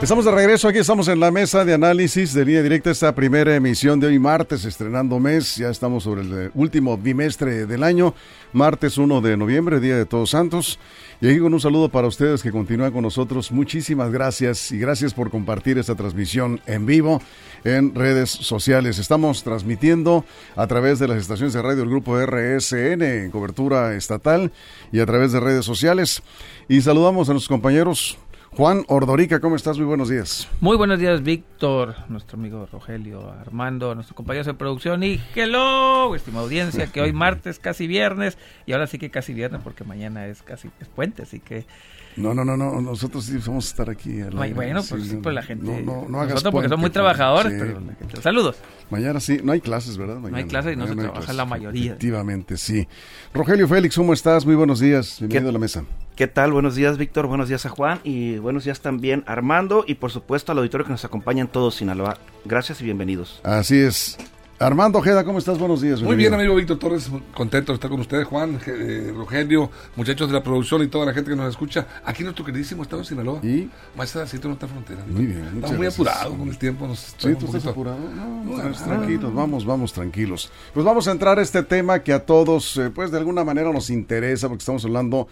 Estamos de regreso, aquí estamos en la mesa de análisis de línea directa, esta primera emisión de hoy martes, estrenando mes, ya estamos sobre el eh, último bimestre del año, martes 1 de noviembre, Día de Todos Santos, y aquí con un saludo para ustedes que continúan con nosotros, muchísimas gracias y gracias por compartir esta transmisión en vivo en redes sociales. Estamos transmitiendo a través de las estaciones de radio del grupo RSN en cobertura estatal y a través de redes sociales, y saludamos a nuestros compañeros Juan Ordorica, ¿cómo estás? Muy buenos días. Muy buenos días, Víctor, nuestro amigo Rogelio, Armando, nuestro compañero de producción y hello, estimada audiencia, que hoy martes, casi viernes, y ahora sí que casi viernes porque mañana es casi es puente, así que... No, no, no, no, nosotros sí vamos a estar aquí. bueno, pues sí, pues la gente... No, no, no nosotros porque son muy trabajadores, pero la gente... Saludos. Mañana sí, no hay clases, ¿verdad? Mañana, no hay clases y no se trabaja la mayoría. Efectivamente, sí. Rogelio Félix, ¿cómo estás? Muy buenos días, bienvenido a la mesa. ¿Qué tal? Buenos días, Víctor. Buenos días a Juan. Y buenos días también a Armando. Y por supuesto al auditorio que nos acompaña en todo Sinaloa. Gracias y bienvenidos. Así es. Armando Ojeda, ¿cómo estás? Buenos días. Muy bien, amigo Víctor Torres, contento de estar con ustedes, Juan, eh, Rogelio, muchachos de la producción y toda la gente que nos escucha. Aquí nuestro queridísimo estado en Sinaloa. Y más adelantito nuestra frontera. Muy bien. Estamos muy apurados con el tiempo. Nos sí, tú estás apurado. No, no, tranquilos, vamos, vamos tranquilos. Pues vamos a entrar a este tema que a todos, eh, pues de alguna manera nos interesa, porque estamos hablando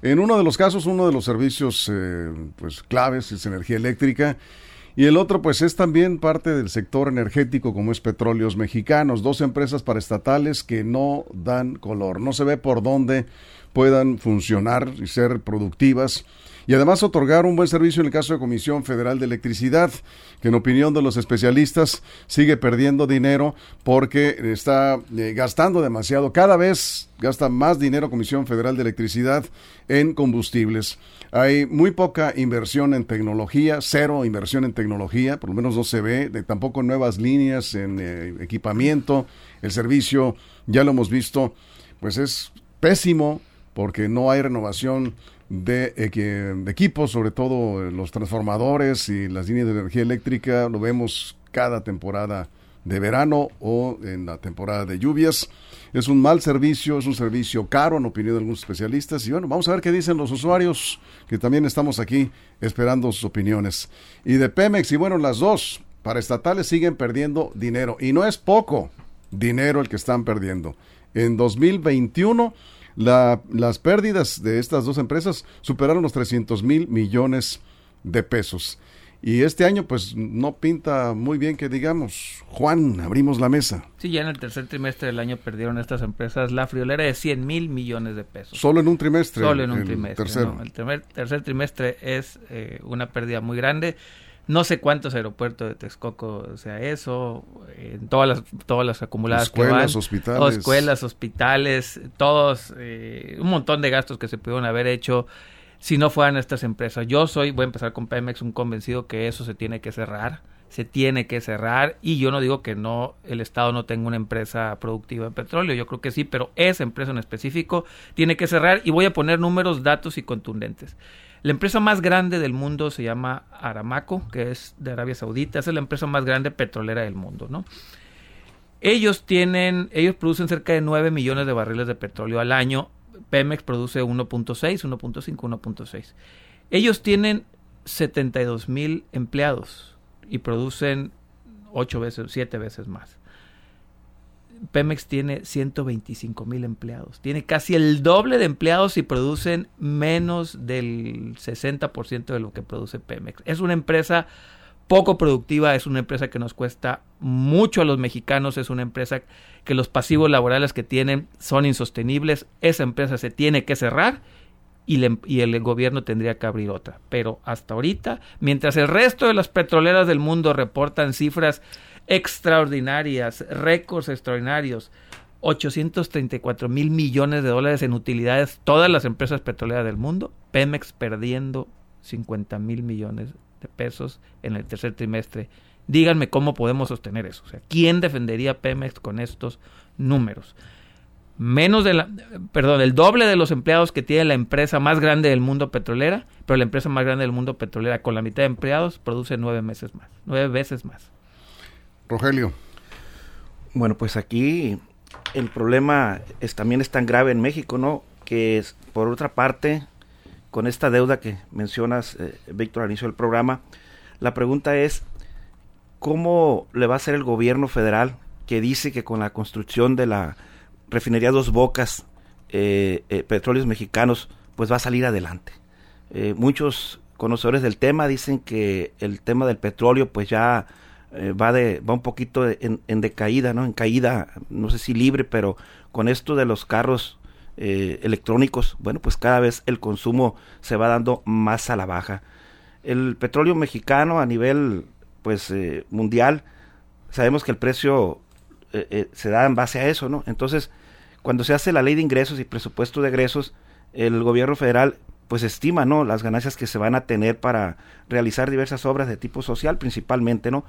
en uno de los casos, uno de los servicios eh, pues claves es energía eléctrica y el otro pues es también parte del sector energético como es Petróleos Mexicanos, dos empresas paraestatales que no dan color, no se ve por dónde puedan funcionar y ser productivas y además otorgar un buen servicio en el caso de Comisión Federal de Electricidad, que en opinión de los especialistas sigue perdiendo dinero porque está eh, gastando demasiado, cada vez gasta más dinero Comisión Federal de Electricidad en combustibles. Hay muy poca inversión en tecnología, cero inversión en tecnología, por lo menos no se ve, de, tampoco nuevas líneas en eh, equipamiento, el servicio, ya lo hemos visto, pues es pésimo porque no hay renovación de, equipos, sobre todo eh, los transformadores y las líneas de energía eléctrica, lo vemos cada temporada de verano o en la temporada de lluvias. Es un mal servicio, es un servicio caro en opinión de algunos especialistas y bueno, vamos a ver qué dicen los usuarios, que también estamos aquí esperando sus opiniones. Y de Pemex y bueno, las dos para estatales siguen perdiendo dinero y no es poco dinero el que están perdiendo. En 2021 las pérdidas de estas dos empresas superaron los 300 mil millones de pesos. Y este año, pues no pinta muy bien que digamos. Juan, abrimos la mesa. Sí, ya en el tercer trimestre del año perdieron estas empresas la friolera de 100 mil millones de pesos. Solo en un trimestre. Solo en un trimestre. el tercer trimestre es eh, una pérdida muy grande. No sé cuántos aeropuertos de Texcoco sea eso, en todas las, todas las acumuladas escuelas, hospitales. escuelas, hospitales, todos, eh, un montón de gastos que se pudieron haber hecho si no fueran estas empresas. Yo soy, voy a empezar con Pemex, un convencido que eso se tiene que cerrar, se tiene que cerrar y yo no digo que no, el Estado no tenga una empresa productiva de petróleo, yo creo que sí, pero esa empresa en específico tiene que cerrar y voy a poner números, datos y contundentes. La empresa más grande del mundo se llama Aramaco, que es de Arabia Saudita, es la empresa más grande petrolera del mundo, ¿no? Ellos tienen, ellos producen cerca de 9 millones de barriles de petróleo al año. Pemex produce 1.6, 1.5, 1.6. Ellos tienen 72 mil empleados y producen 8 veces, 7 veces más. Pemex tiene 125 mil empleados. Tiene casi el doble de empleados y producen menos del 60% de lo que produce Pemex. Es una empresa poco productiva, es una empresa que nos cuesta mucho a los mexicanos, es una empresa que los pasivos laborales que tienen son insostenibles. Esa empresa se tiene que cerrar y, y, el gobierno tendría que abrir otra. Pero hasta ahorita, mientras el resto de las petroleras del mundo reportan cifras extraordinarias, récords extraordinarios. 834 mil millones de dólares en utilidades, todas las empresas petroleras del mundo, Pemex perdiendo 50 mil millones de pesos en el tercer trimestre. Díganme cómo podemos sostener eso. O sea, ¿quién defendería Pemex con estos números? menos de la, perdón, el doble de los empleados que tiene la empresa más grande del mundo petrolera, pero la empresa más grande del mundo petrolera con la mitad de empleados produce nueve meses más, nueve veces más. Rogelio. Bueno, pues aquí el problema es, también es tan grave en México, ¿no? Que es, por otra parte, con esta deuda que mencionas, eh, Víctor, al inicio del programa, la pregunta es, ¿cómo le va a hacer el gobierno federal que dice que con la construcción de la refinería Dos Bocas, eh, eh, petróleos mexicanos, pues va a salir adelante. Eh, muchos conocedores del tema dicen que el tema del petróleo pues ya va de va un poquito en, en, decaída, ¿no? En caída, no sé si libre, pero con esto de los carros electrónicos, bueno, pues cada vez el consumo se va dando más a la baja. El petróleo mexicano a nivel pues mundial, sabemos que el precio se da en base a eso, ¿no? Entonces, cuando se hace la ley de ingresos y presupuesto de egresos, el gobierno federal pues estima, ¿no? Las ganancias que se van a tener para realizar diversas obras de tipo social principalmente, ¿no?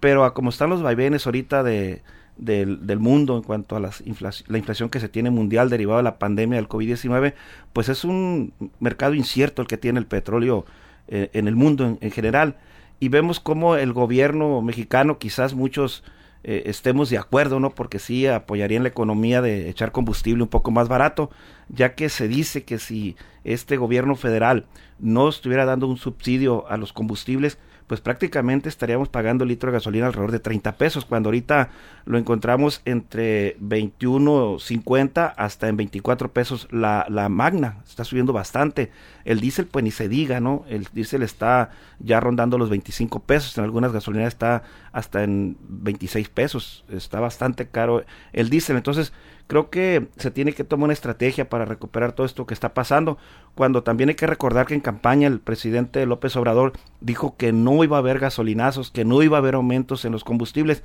Pero a como están los vaivenes ahorita de, del, mundo en cuanto a las la inflación que se tiene mundial derivada de la pandemia del COVID-19, pues es un mercado incierto el que tiene el petróleo eh, en el mundo en, en, general. Y vemos cómo el gobierno mexicano, quizás muchos eh, estemos de acuerdo, ¿no? Porque sí apoyarían la economía de echar combustible un poco más barato, ya que se dice que si este gobierno federal no estuviera dando un subsidio a los combustibles, pues prácticamente estaríamos pagando el litro de gasolina alrededor de 30 pesos, cuando ahorita lo encontramos entre 21.50 hasta en 24 pesos la, la magna, está subiendo bastante. El diésel pues ni se diga, ¿no? El diésel está ya rondando los 25 pesos, en algunas gasolineras está hasta en 26 pesos, está bastante caro el diésel, entonces creo que se tiene que tomar una estrategia para recuperar todo esto que está pasando, cuando también hay que recordar que en campaña el presidente López Obrador dijo que no iba a haber gasolinazos, que no iba a haber aumentos en los combustibles,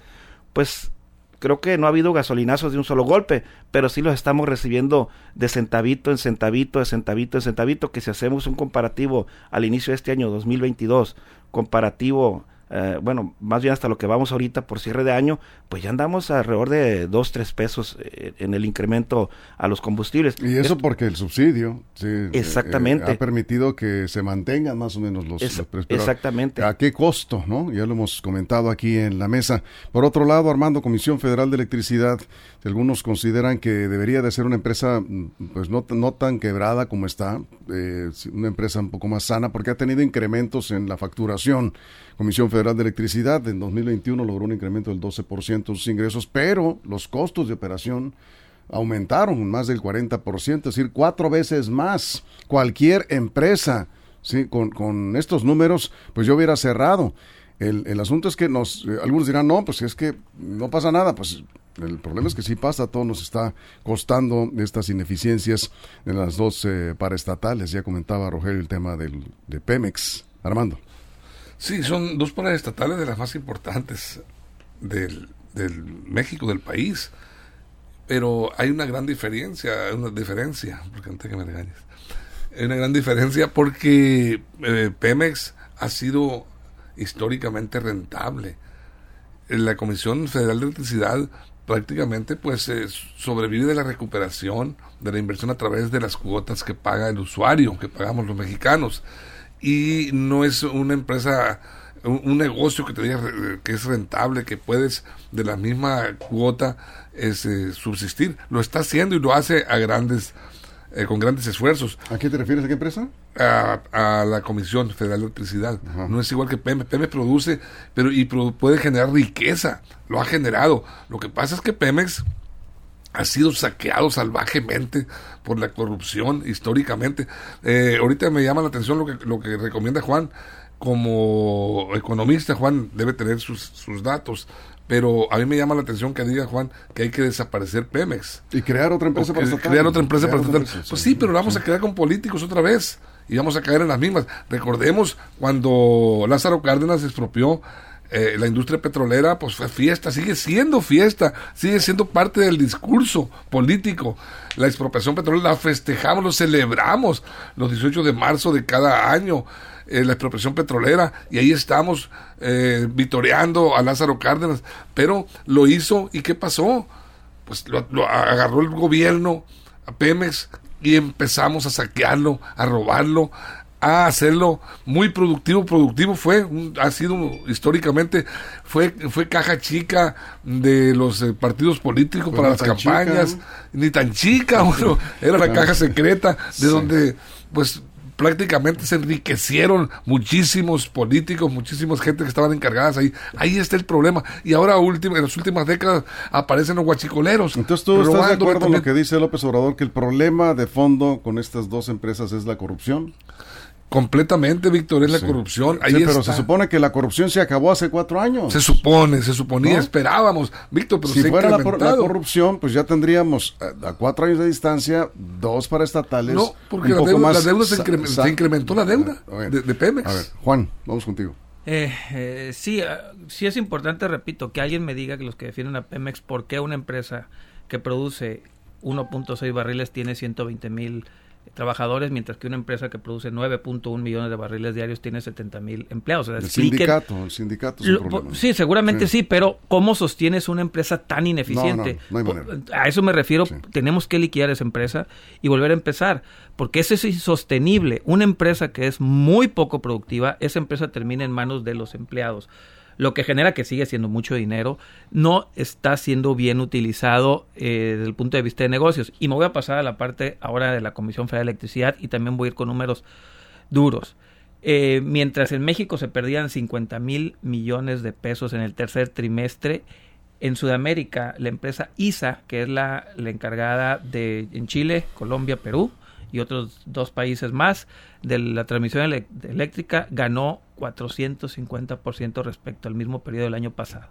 pues creo que no ha habido gasolinazos de un solo golpe, pero sí los estamos recibiendo de centavito en centavito, de centavito en centavito, que si hacemos un comparativo al inicio de este año 2022, comparativo eh, bueno, más bien hasta lo que vamos ahorita por cierre de año, pues ya andamos alrededor de 2, 3 pesos eh, en el incremento a los combustibles. Y eso porque el subsidio eh, exactamente. ha permitido que se mantengan más o menos los, precios. Exactamente. ¿A qué costo? no Ya lo hemos comentado aquí en la mesa. Por otro lado, Armando, Comisión Federal de Electricidad, algunos consideran que debería de ser una empresa pues no, no tan quebrada como está, una empresa un poco más sana, porque ha tenido incrementos en la facturación. Comisión Federal de Electricidad en 2021 logró un incremento del 12% de sus ingresos, pero los costos de operación aumentaron más del 40%, es decir, cuatro veces más. Cualquier empresa, ¿sí? con, con estos números, pues yo hubiera cerrado. El, el asunto es que nos, eh, algunos dirán, no, pues es que no pasa nada, pues el problema es que sí pasa, todo nos está costando estas ineficiencias en las dos eh, paraestatales. Ya comentaba Rogelio el tema del, de Pemex. Armando. Sí, son dos paraestatales de las más importantes del, México, del país. Pero hay una gran diferencia, una diferencia, porque antes que me regañes. Hay una gran diferencia porque eh, Pemex ha sido históricamente rentable. La Comisión Federal de Electricidad prácticamente pues eh, sobrevive de la recuperación de la inversión a través de las cuotas que paga el usuario, que pagamos los mexicanos y no es una empresa, un, negocio que te diga que es rentable, que puedes de la misma cuota este, subsistir. Lo está haciendo y lo hace a grandes, eh, con grandes esfuerzos. ¿A qué te refieres? ¿A qué empresa? A, la Comisión Federal de Electricidad. No es igual que Pemex. Pemex produce pero y puede generar riqueza. Lo ha generado. Lo que pasa es que Pemex ha sido saqueado salvajemente por la corrupción históricamente. Eh, ahorita me llama la atención lo que, lo que recomienda Juan. Como economista, Juan debe tener sus, sus datos, pero a mí me llama la atención que diga Juan que hay que desaparecer Pemex. Y crear otra empresa para Crear otra empresa para Pues sí, pero la vamos a crear con políticos otra vez y vamos a caer en las mismas. Recordemos cuando Lázaro Cárdenas expropió eh, la industria petrolera, pues fue fiesta, sigue siendo fiesta, sigue siendo parte del discurso político. La expropiación petrolera la festejamos, lo celebramos los 18 de marzo de cada año. Eh, la expropiación petrolera y ahí estamos eh, vitoreando a Lázaro Cárdenas, pero lo hizo y ¿qué pasó? pues lo, lo agarró el gobierno a Pemex y empezamos a saquearlo, a robarlo, a hacerlo muy productivo. Productivo fue, un- ha sido históricamente, fue, fue caja chica de los eh, partidos políticos para las chica, campañas. ¿no? Ni tan chica, bueno, era la caja secreta de Sí. donde, pues, prácticamente se enriquecieron muchísimos políticos, muchísimas gente que estaban encargadas ahí. Ahí está el problema. Y ahora última, en las últimas décadas aparecen los guachicoleros. Entonces tú estás de acuerdo en lo que dice López Obrador, que el problema de fondo con estas dos empresas es la corrupción. Completamente, Víctor, es la Sí. corrupción. Ahí Sí, pero está. se supone que la corrupción se acabó hace cuatro años. Se supone, se suponía, ¿No? esperábamos, Víctor, pero si se fuera la, por- la corrupción, pues ya tendríamos eh, a, cuatro años de distancia, dos para estatales. No, porque un la poco deuda, más la deuda se, se incrementó la deuda de, de Pemex. A ver, Juan, vamos contigo. Eh, eh, sí, ah, sí es importante, repito, que alguien me diga que los que defienden a Pemex, ¿por qué una empresa que produce 1.6 barriles tiene 120 mil trabajadores, mientras que una empresa que produce 9.1 millones de barriles diarios tiene 70 mil empleados? O sea, El sindicato, el sindicato es un Lo- problema. sí, seguramente Sí. sí. pero ¿cómo sostienes una empresa tan ineficiente? No, no, no hay manera. A eso me refiero, Sí. tenemos que liquidar esa empresa y volver a empezar, porque eso es insostenible. Una empresa que es muy poco productiva, esa empresa termina en manos de los empleados. Lo que genera que sigue siendo mucho dinero, no está siendo bien utilizado eh, desde el punto de vista de negocios. Y me voy a pasar a la parte ahora de la Comisión Federal de Electricidad y también voy a ir con números duros. Eh, mientras en México se perdían 50 mil millones de pesos en el tercer trimestre, en Sudamérica la empresa ISA, que es la, la encargada de en Chile, Colombia, Perú y otros dos países más de la transmisión eléctrica, ganó 450% respecto al mismo periodo del año pasado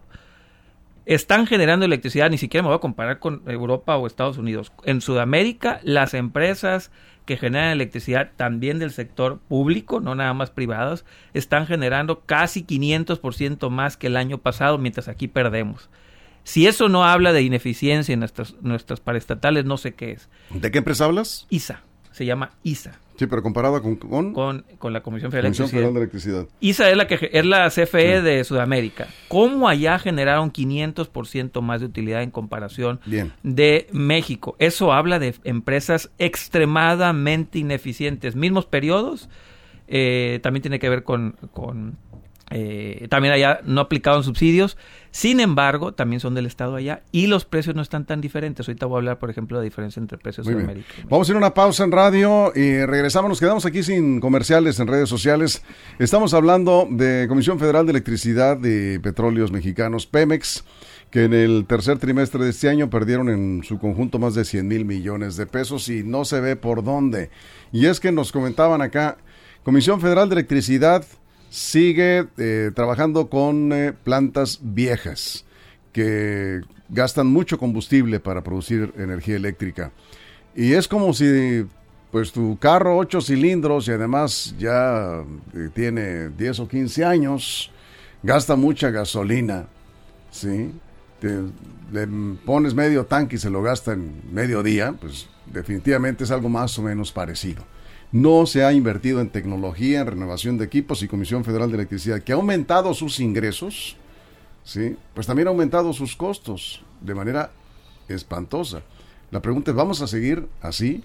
están generando electricidad, ni siquiera me voy a comparar con Europa o Estados Unidos. En Sudamérica, las empresas que generan electricidad también del sector público, no nada más privados, están generando casi 500% más que el año pasado, mientras aquí perdemos. Si eso no habla de ineficiencia en nuestras, nuestras paraestatales, no sé qué es. ¿De qué empresa hablas? ISA, se llama ISA, Sí, pero comparada con, con, con, con la Comisión Federal de Comisión Electricidad. Federal de Electricidad. ISA es la que es la CFE de Sudamérica. ¿Cómo allá generaron 500% más de utilidad en comparación Bien. de México? Eso habla de empresas extremadamente ineficientes. Mismos periodos, eh, también tiene que ver con, con, eh, también allá no aplicaban subsidios. Sin embargo, también son del Estado allá y los precios no están tan diferentes. Ahorita voy a hablar, por ejemplo, de la diferencia entre precios Muy de bien. América. Vamos a ir a una pausa en radio y regresamos. Nos quedamos aquí sin comerciales en redes sociales. Estamos hablando de Comisión Federal de Electricidad y Petróleos Mexicanos, Pemex, que en el tercer trimestre de este año perdieron en su conjunto más de 100 mil millones de pesos y no se ve por dónde. Y es que nos comentaban acá, Comisión Federal de Electricidad sigue eh, trabajando con eh, plantas viejas que gastan mucho combustible para producir energía eléctrica. Y es como si pues tu carro ocho cilindros y además ya eh, tiene 10 o 15 años, gasta mucha gasolina, ¿sí? Te- le pones medio tanque y se lo gasta en medio día, pues definitivamente es algo más o menos parecido. No se ha invertido en tecnología, en renovación de equipos y Comisión Federal de Electricidad, que ha aumentado sus ingresos, ¿sí? pues también ha aumentado sus costos de manera espantosa. La pregunta es, ¿vamos a seguir así?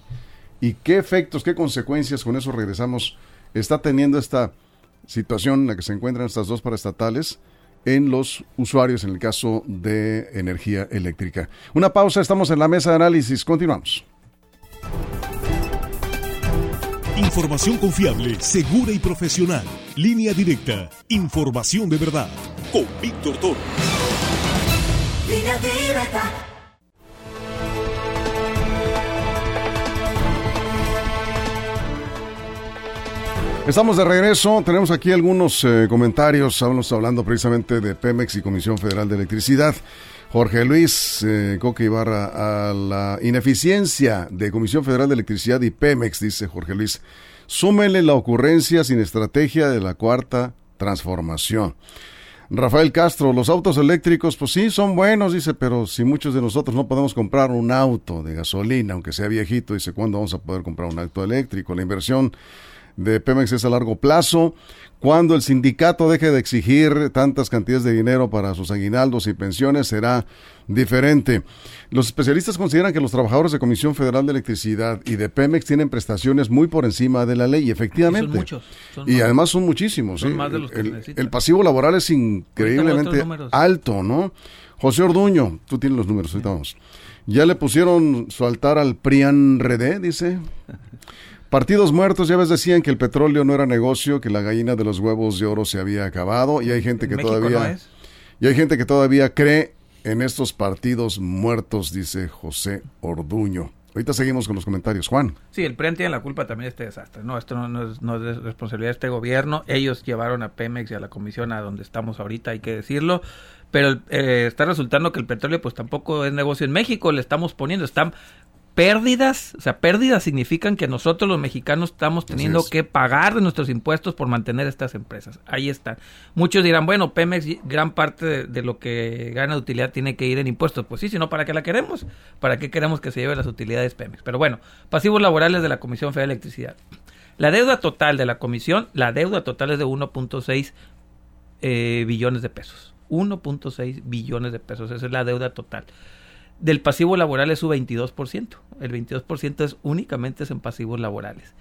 ¿Y qué efectos, qué consecuencias, con eso regresamos, está teniendo esta situación en la que se encuentran estas dos paraestatales en los usuarios en el caso de energía eléctrica? Una pausa, estamos en la mesa de análisis, continuamos. Información confiable, segura y profesional. Línea directa. Información de verdad. Con Víctor Toro. Línea directa. Estamos de regreso, tenemos aquí algunos eh, comentarios, estamos hablando precisamente de Pemex y Comisión Federal de Electricidad. Jorge Luis eh, Coque Ibarra, a la ineficiencia de Comisión Federal de Electricidad y Pemex, dice Jorge Luis, súmele la ocurrencia sin estrategia de la cuarta transformación. Rafael Castro, los autos eléctricos, pues sí, son buenos, dice, pero si muchos de nosotros no podemos comprar un auto de gasolina, aunque sea viejito, dice, ¿cuándo vamos a poder comprar un auto eléctrico? La inversión de Pemex es a largo plazo. Cuando el sindicato deje de exigir tantas cantidades de dinero para sus aguinaldos y pensiones, será diferente. Los especialistas consideran que los trabajadores de Comisión Federal de Electricidad y de Pemex tienen prestaciones muy por encima de la ley, y efectivamente. Y son muchos, son y más. además son muchísimos. Son ¿sí? más de los que el, el pasivo laboral es increíblemente alto, ¿no? José Orduño, tú tienes los números, ahorita vamos. Ya le pusieron su altar al PRIAN Redé, dice. Partidos muertos, ya ves, decían que el petróleo no era negocio, que la gallina de los huevos de oro se había acabado, y hay gente En que México todavía... no es. Y hay gente que todavía cree en estos partidos muertos, dice José Orduño. Ahorita seguimos con los comentarios. Juan. Sí, el PRIAN tiene la culpa también de este desastre. No, esto no, no es, no es responsabilidad de este gobierno. Ellos llevaron a Pemex y a la comisión a donde estamos ahorita, hay que decirlo. Pero eh, está resultando que el petróleo pues tampoco es negocio en México. Le estamos poniendo, están pérdidas, o sea, pérdidas significan que nosotros los mexicanos estamos teniendo es. que pagar de nuestros impuestos por mantener estas empresas. Ahí están. Muchos dirán, bueno, Pemex, gran parte de, de lo que gana de utilidad tiene que ir en impuestos. Pues sí, si no, ¿para qué la queremos? ¿Para qué queremos que se lleve las utilidades Pemex? Pero bueno, pasivos laborales de la Comisión Federal de Electricidad. La deuda total de la comisión, la deuda total es de 1.6 eh, billones de pesos. 1.6 billones de pesos, esa es la deuda total. Del pasivo laboral es su 22%. El 22% es únicamente es en pasivos laborales.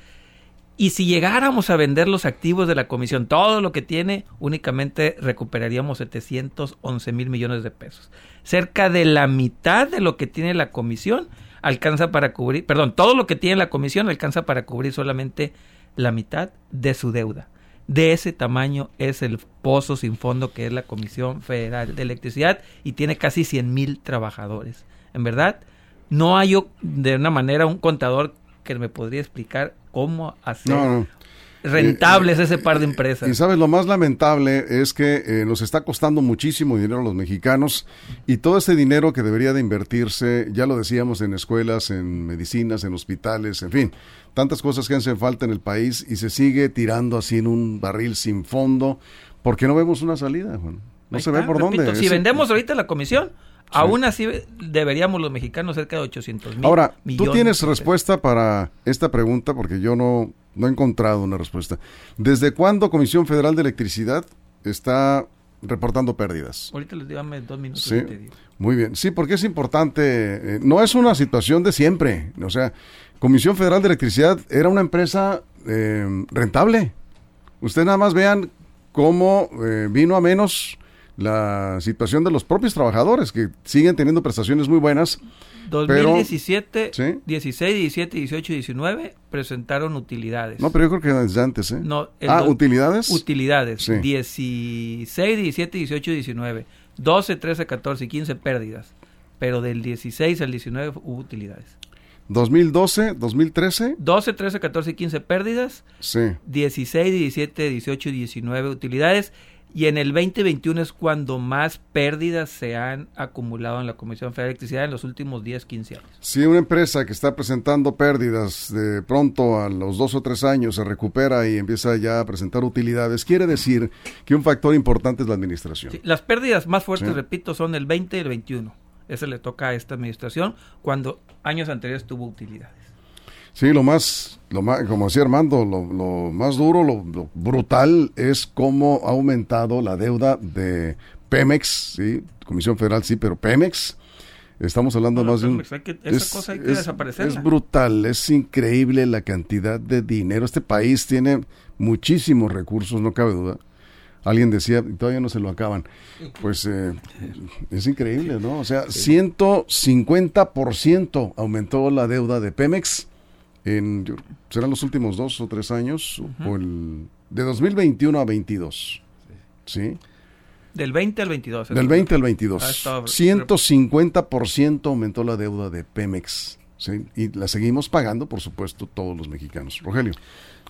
Y si llegáramos a vender los activos de la comisión, todo lo que tiene, únicamente recuperaríamos 711 mil millones de pesos. Cerca de la mitad de lo que tiene la comisión alcanza para cubrir, perdón, todo lo que tiene la comisión alcanza para cubrir solamente la mitad de su deuda. De ese tamaño es el pozo sin fondo que es la Comisión Federal de Electricidad y tiene casi 100 mil trabajadores. En verdad, no hay de una manera un contador que me podría explicar cómo hacer. Rentables Eh, ese par de Y empresas. sabes, lo más lamentable es que eh, nos está costando muchísimo dinero a los mexicanos y todo ese dinero que debería de invertirse, ya lo decíamos, en escuelas, en medicinas, en hospitales, en fin, tantas cosas que hacen falta en el país y se sigue tirando así en un barril sin fondo porque no vemos una salida, Juan. No Ahí se ve está, por repito, dónde. Si Es- vendemos ahorita la comisión, aún así deberíamos los mexicanos cerca de 800 mil Ahora, tú tienes respuesta para esta pregunta porque yo no, no he encontrado una respuesta. ¿Desde cuándo Comisión Federal de Electricidad está reportando pérdidas? Ahorita les digo, dos minutos Sí, y te digo. muy bien. Sí, porque es importante. eh, no es una situación de siempre. O sea, Comisión Federal de Electricidad era una empresa eh, rentable. Ustedes nada más vean cómo eh, vino a menos la situación de los propios trabajadores que siguen teniendo prestaciones muy buenas. Pero- 2017, Sí. 16, 17, 18 y 19 presentaron utilidades. No, pero yo creo que desde antes, ¿eh? No, ah, do- utilidades. Utilidades. Sí. 16, 17, 18 y 19. 12, 13, 14 y 15 pérdidas. Pero del 16 al 19 hubo utilidades. 2012, 2013. 12, 13, 14 y 15 pérdidas. Sí. 16, 17, 18 y 19 utilidades. Y en el 2021 es cuando más pérdidas se han acumulado en la Comisión Federal de Electricidad en los últimos 10, 15 años. Si una empresa que está presentando pérdidas de pronto a los dos o tres años se recupera y empieza ya a presentar utilidades, quiere decir que un factor importante es la administración. Sí, las pérdidas más fuertes, Sí. repito, son el 20 y el 21. Ese le toca a esta administración cuando años anteriores tuvo utilidades. Sí, lo más, lo más, como decía Armando, lo, lo más duro, lo, lo brutal es cómo ha aumentado la deuda de Pemex, sí, Comisión Federal sí, pero Pemex, estamos hablando más de un... Que- esa cosa hay que desaparecerla. Es brutal, es increíble la cantidad de dinero. Este país tiene muchísimos recursos, no cabe duda. Alguien decía, y todavía no se lo acaban. Pues eh, es increíble, ¿no? O sea, 150% aumentó la deuda de Pemex en, serán los últimos dos o tres años, o el, de 2021 a 22. ¿Sí? Del 20 al 22. Del 20 al 22. Ah, está- 150% aumentó la deuda de Pemex. ¿sí? Y la seguimos pagando, por supuesto, todos los mexicanos. Rogelio.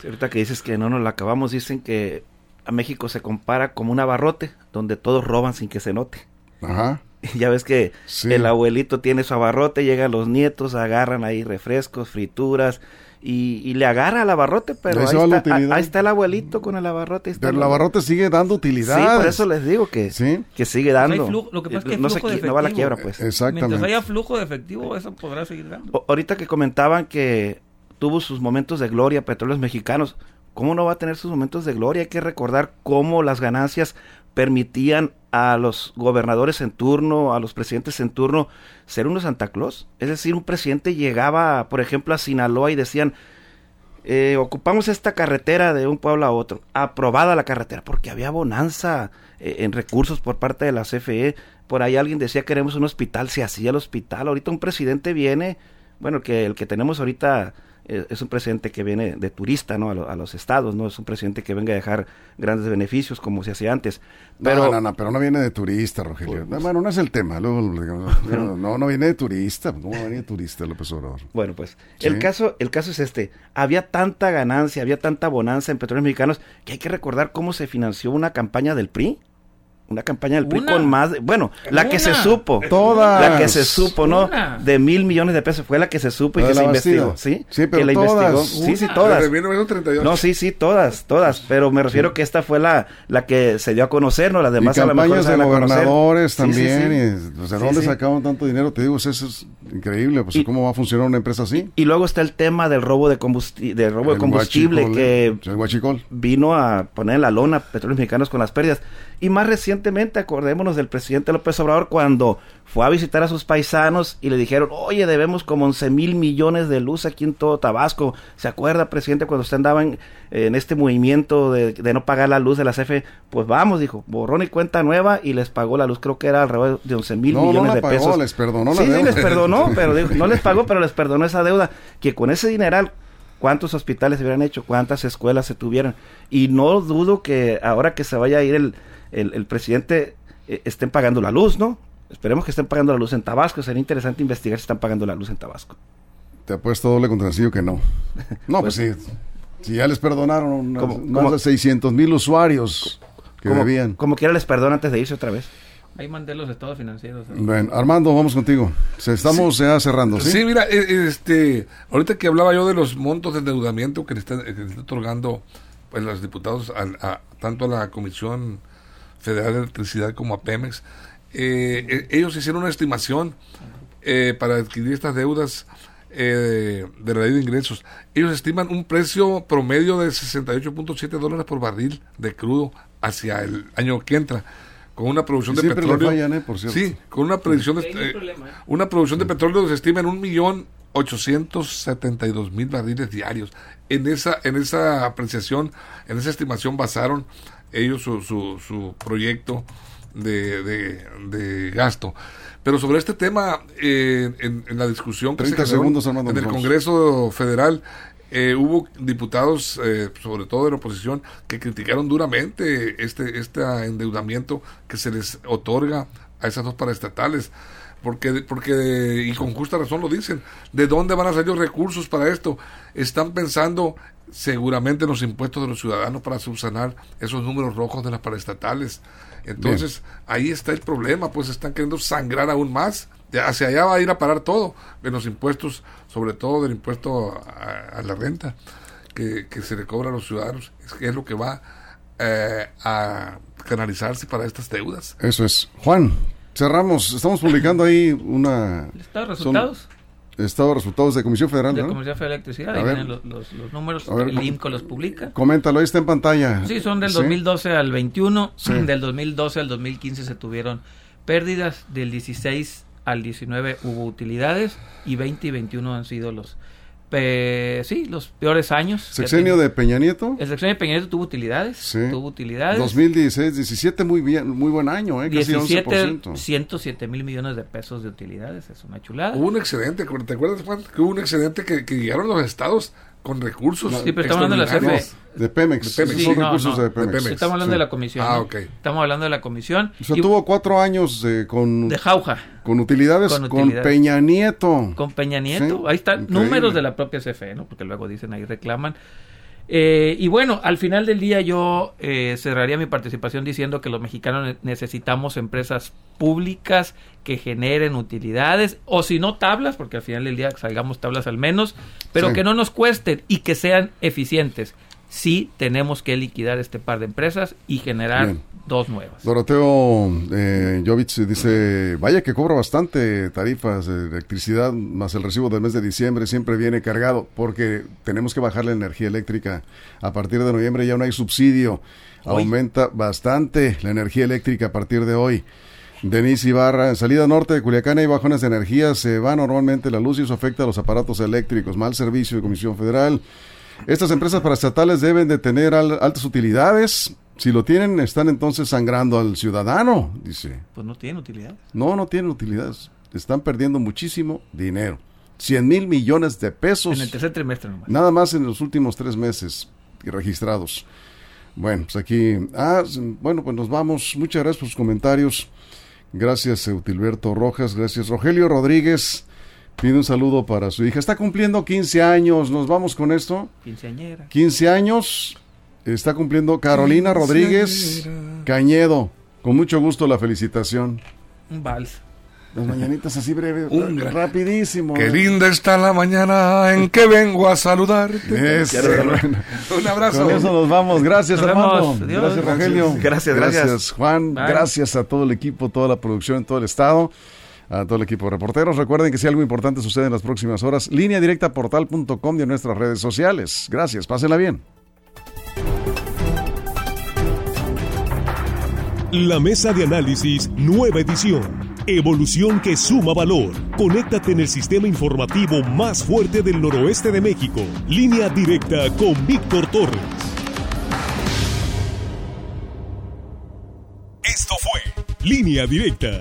Ahorita que dices que no nos la acabamos, dicen que a México se compara como un abarrote, donde todos roban sin que se note. Ajá. Ya ves que Sí. el abuelito tiene su abarrote, llegan los nietos, agarran ahí refrescos, frituras, y, y le agarra al abarrote, pero Ahí está, utilidad. ahí está el abuelito con el abarrote. Pero el abarrote sigue dando Sí, utilidad. por eso les digo que, Sí. que sigue Pues dando. flujo- lo que pasa es que no, se de no va a la quiebra, pues. Exactamente. Mientras haya flujo de efectivo, eso podrá seguir dando. O- ahorita que comentaban que tuvo sus momentos de gloria Petróleos Mexicanos, ¿cómo no va a tener sus momentos de gloria? Hay que recordar cómo las ganancias permitían a los gobernadores en turno, a los presidentes en turno, ser unos Santa Claus. Es decir, un presidente llegaba, por ejemplo, a Sinaloa y decían, eh, ocupamos esta carretera de un pueblo a otro, aprobada la carretera, porque había bonanza eh, en recursos por parte de la CFE. Por ahí alguien decía queremos un hospital, se hacía el hospital. Ahorita un presidente viene, bueno, que el que tenemos ahorita es un presidente que viene de turista, ¿no? A, lo- a los estados, ¿no? Es un presidente que venga a dejar grandes beneficios como se hacía antes. Pero, no, no, no, pero no viene de turista, Rogelio. No, bueno, no es el tema. Luego, no, no, no viene de turista. ¿Cómo va a venir de turista López Obrador? Bueno, pues Sí. el caso el caso es este. Había tanta ganancia, había tanta bonanza en petróleos mexicanos que hay que recordar cómo se financió una campaña del PRI. Una campaña del PRI Una. con más, de- bueno, la que se Una. supo, Todas. la que se supo, ¿no? Una. De mil millones de pesos fue la que se supo y La que de se la investigó, ¿sí? Sí, pero que la todas. investigó. Sí, sí, Una. todas. Desde 1938. No, sí, sí, todas, todas. Pero me refiero que esta fue la, la que se dio a conocer, ¿no? Las Y demás a lo mejor de dan a gobernadores Sí, sí, también. sí. y, o sea, Sí, ¿dónde sí. sacaban tanto dinero? Te digo, eso es increíble. Pues, Y- ¿Cómo va a funcionar una empresa así? Y luego está el tema del robo de combustible, del robo de combustible que vino a poner en la lona petróleos mexicanos con las pérdidas. Y más recientemente, acordémonos del presidente López Obrador cuando fue a visitar a sus paisanos y le dijeron, oye, debemos como 11 mil millones de luz aquí en todo Tabasco. ¿Se acuerda, presidente, cuando usted andaba en, en este movimiento de, de no pagar la luz de la CFE? Pues vamos, dijo, borrón y cuenta nueva y les pagó la luz, creo que era alrededor de 11 mil No, no millones la de pagó, pesos. les perdonó la sí, sí, deuda. les perdonó, pero dijo, no les pagó, pero les perdonó esa deuda. Que con ese dineral cuántos hospitales se hubieran hecho, cuántas escuelas se tuvieran. Y no dudo que ahora que se vaya a ir el, el, el presidente eh, estén pagando la luz, ¿no? Esperemos que estén pagando la luz en Tabasco. Sería interesante investigar si están pagando la luz en Tabasco. Te apuesto doble contra sencillo que no. No, pues, sí. Si ya les perdonaron unas- ¿Cómo- más de 600 mil usuarios que como, debían. como quiera les perdono antes de irse otra vez. Ahí mandé los estados financieros. ¿no? Bueno, Armando, vamos contigo. Se- estamos ya cerrando, ¿sí? Sí, mira, eh, este, ahorita que hablaba yo de los montos de endeudamiento que le están, que le están otorgando pues, los diputados a, tanto a la Comisión Federal de Electricidad como a Pemex, eh, eh, ellos hicieron una estimación eh, para adquirir estas deudas eh, de la ley de ingresos. Ellos estiman un precio promedio de 68.7 dólares por barril de crudo hacia el año que entra, con una producción de petróleo. fallan, ¿eh? Por cierto. Sí, con una predicción de, eh, ¿eh? una producción de petróleo se estima en un millón ochocientos setenta y dos mil barriles diarios. En esa, en esa apreciación, en esa estimación basaron ellos su, su, su proyecto de, de, de gasto. Pero sobre este tema, eh, en, en la discusión que 30 se segundos, Armando, en el. Congreso Federal, eh, hubo diputados, eh, sobre todo de la oposición, que criticaron duramente este, este endeudamiento que se les otorga a esas dos paraestatales. Porque, porque, y con justa razón lo dicen, ¿de dónde van a salir los recursos para esto? Están pensando seguramente en los impuestos de los ciudadanos para subsanar esos números rojos de las paraestatales. Entonces, ahí está el problema, pues están queriendo sangrar aún más. Ya Hacia allá va a ir a parar todo, en los impuestos, sobre todo del impuesto a, a la renta que, que se le cobra a los ciudadanos, es que es lo que va eh, a canalizarse para estas deudas. Eso es. Juan, cerramos. Estamos publicando ahí una... ¿El estado de son resultados? Estado de resultados de Comisión Federal, de ¿no? Comisión Federal de Electricidad. A Ahí ver. vienen los, los- los números. Ver, el. IMCO los publica. Coméntalo, ahí está en pantalla. Sí, son del ¿Sí? 2012 al 21. Sí. Del 2012 al 2015 se tuvieron pérdidas. Del 16 al 19 hubo utilidades. Y 20 y 21 han sido los, sí, los peores años. Sexenio de Peña Nieto. El sexenio de Peña Nieto tuvo utilidades. Sí. Tuvo utilidades. 2016, 17, muy bien, muy buen año, ¿eh? Casi 17, 11%. 107 mil millones de pesos de utilidades. Es una chulada. Hubo un excedente, ¿te acuerdas, Juan? Que hubo un excedente que, que llegaron los estados con recursos. Sí, pero estamos hablando de la. CFE. De Pemex. De Pemex. Son no, recursos no, de de Pemex. Estamos hablando Sí. de la comisión. Ah, ok. Estamos hablando de la comisión. O sea, Y- tuvo cuatro años eh, con, de jauja. con utilidades con con, utilidades. Peña Nieto. con Peña Nieto. Sí, Ahí están increíble. números de la propia CFE, ¿no? Porque luego dicen ahí reclaman. Eh, y bueno, al final del día yo eh, cerraría mi participación diciendo que los mexicanos ne- necesitamos empresas públicas que generen utilidades, o si no tablas, porque al final del día salgamos tablas al menos, pero Sí. que no nos cuesten y que sean eficientes. Sí tenemos que liquidar este par de empresas y generar Bien. dos nuevas. Doroteo eh, Jovich dice, vaya que cobra bastante tarifas de electricidad, más el recibo del mes de diciembre siempre viene cargado, porque tenemos que bajar la energía eléctrica. A partir de noviembre ya no hay subsidio, Hoy. aumenta bastante la energía eléctrica a partir de hoy. Denise Ibarra, en salida norte de Culiacán hay bajones de energía, se va normalmente la luz y eso afecta a los aparatos eléctricos, mal servicio de Comisión Federal. Estas empresas paraestatales deben de tener al- altas utilidades. Si lo tienen, están entonces sangrando al ciudadano, dice. Pues no tiene utilidad. No, no tienen utilidades. Están perdiendo muchísimo dinero. 100 mil millones de pesos. En el tercer trimestre nomás. Nada más en los últimos tres meses registrados. Bueno, pues aquí. Ah, bueno, pues nos vamos. Muchas gracias por sus comentarios. Gracias, Eutilberto Rojas. Gracias, Rogelio Rodríguez. Pide un saludo para su hija. Está cumpliendo 15 años. Nos vamos con esto. Quinceañera. 15 años. Está cumpliendo Carolina Rodríguez Cañedo. Con mucho gusto la felicitación. Un vals. Las mañanitas así breve, Un gran- rapidísimo. Qué linda está la mañana en que vengo a saludarte. Un abrazo. Con eso nos vamos. Gracias, Nos Armando. Adiós. Gracias, Rogelio. Gracias, gracias. Juan. Bye. Gracias a todo el equipo, toda la producción, todo el estado, a todo el equipo de reporteros. Recuerden que si algo importante sucede en las próximas horas, línea directa portal.com y nuestras redes sociales. Gracias, pásenla bien. La mesa de análisis, nueva edición. Evolución que suma valor. Conéctate en el sistema informativo más fuerte del noroeste de México. Línea directa con Víctor Torres. Esto fue Línea Directa.